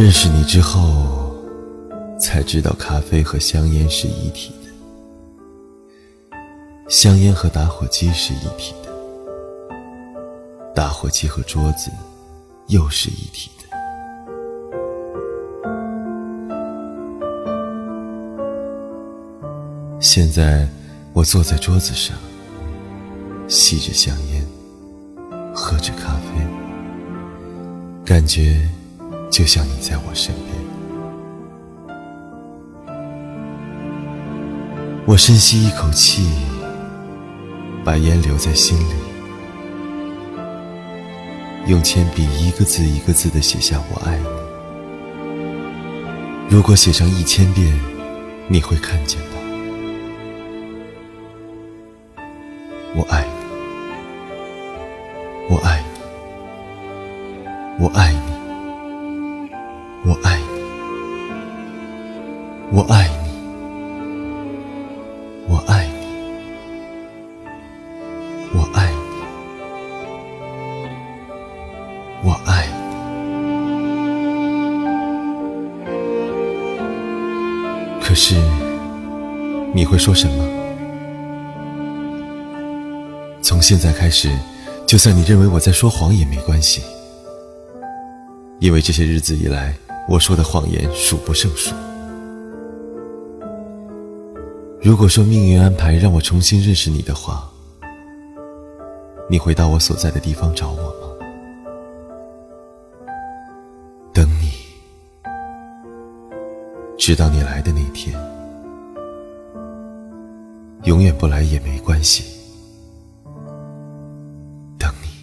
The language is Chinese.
认识你之后，才知道咖啡和香烟是一体的，香烟和打火机是一体的，打火机和桌子又是一体的。现在，我坐在桌子上，吸着香烟，喝着咖啡，感觉就像你在我身边。我深吸一口气，把烟留在心里，用铅笔一个字一个字的写下“我爱你”。如果写上一千遍，你会看见的。我爱你，我爱你，我爱你，我爱你，我爱你，我爱你，我爱你，我爱你。可是，你会说什么？从现在开始，就算你认为我在说谎也没关系，因为这些日子以来，我说的谎言数不胜数。如果说命运安排让我重新认识你的话你会到我所在的地方找我吗？等你直到你来的那天永远不来也没关系。等你。